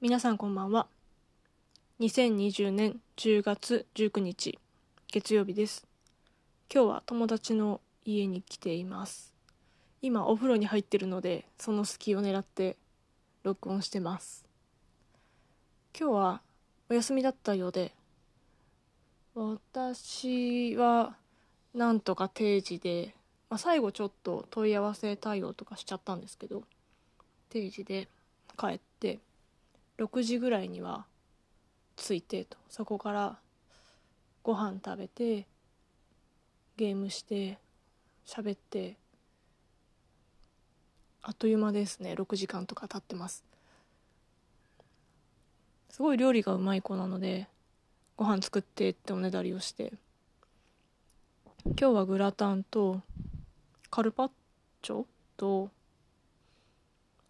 皆さんこんばんは。2020年10月19日月曜日です。今日は友達の家に来ています。今お風呂に入ってるのでその隙を狙って録音してます。今日はお休みだったようで私はなんとか定時で、まあ、最後ちょっと問い合わせ対応とかしちゃったんですけど定時で帰って6時ぐらいには着いてと。そこからご飯食べてゲームして喋ってあっという間ですね。6時間とか経ってます。すごい料理がうまい子なのでご飯作ってっておねだりをして。今日はグラタンとカルパッチョと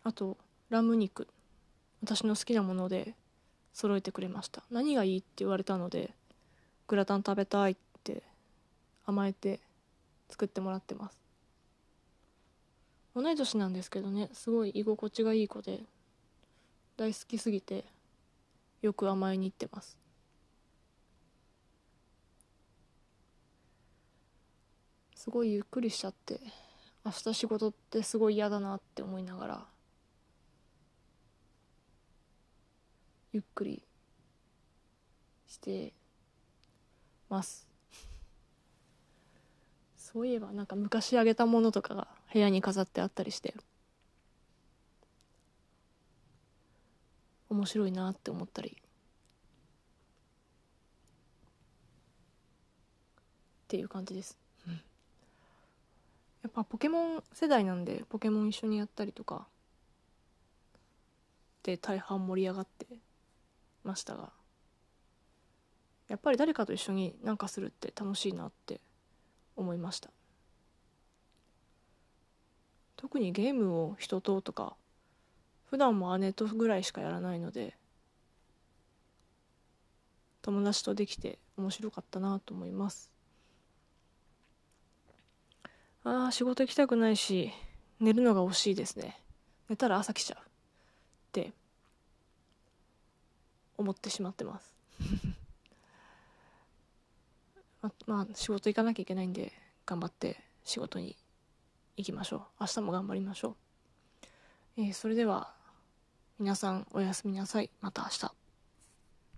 あとラム肉。私の好きなもので揃えてくれました。何がいいって言われたのでグラタン食べたいって甘えて作ってもらってます。同い年なんですけどねすごい居心地がいい子で大好きすぎてよく甘えに行ってます。すごいゆっくりしちゃって明日仕事ってすごい嫌だなって思いながらゆっくりしてます。そういえばなんか昔あげたものとかが部屋に飾ってあったりして面白いなって思ったり。っていう感じです。やっぱポケモン世代なんでポケモン一緒にやったりとかで大半盛り上がってましたがやっぱり誰かと一緒に何かするって楽しいなって思いました。特にゲームを人ととか普段も姉とぐらいしかやらないので友達とできて面白かったなと思います。ああ仕事行きたくないし寝るのが惜しいですね。寝たら朝来ちゃうって思ってしまってます。ままあ仕事行かなきゃいけないんで頑張って仕事に行きましょう。明日も頑張りましょう、えー、それでは皆さんおやすみなさい。また明日。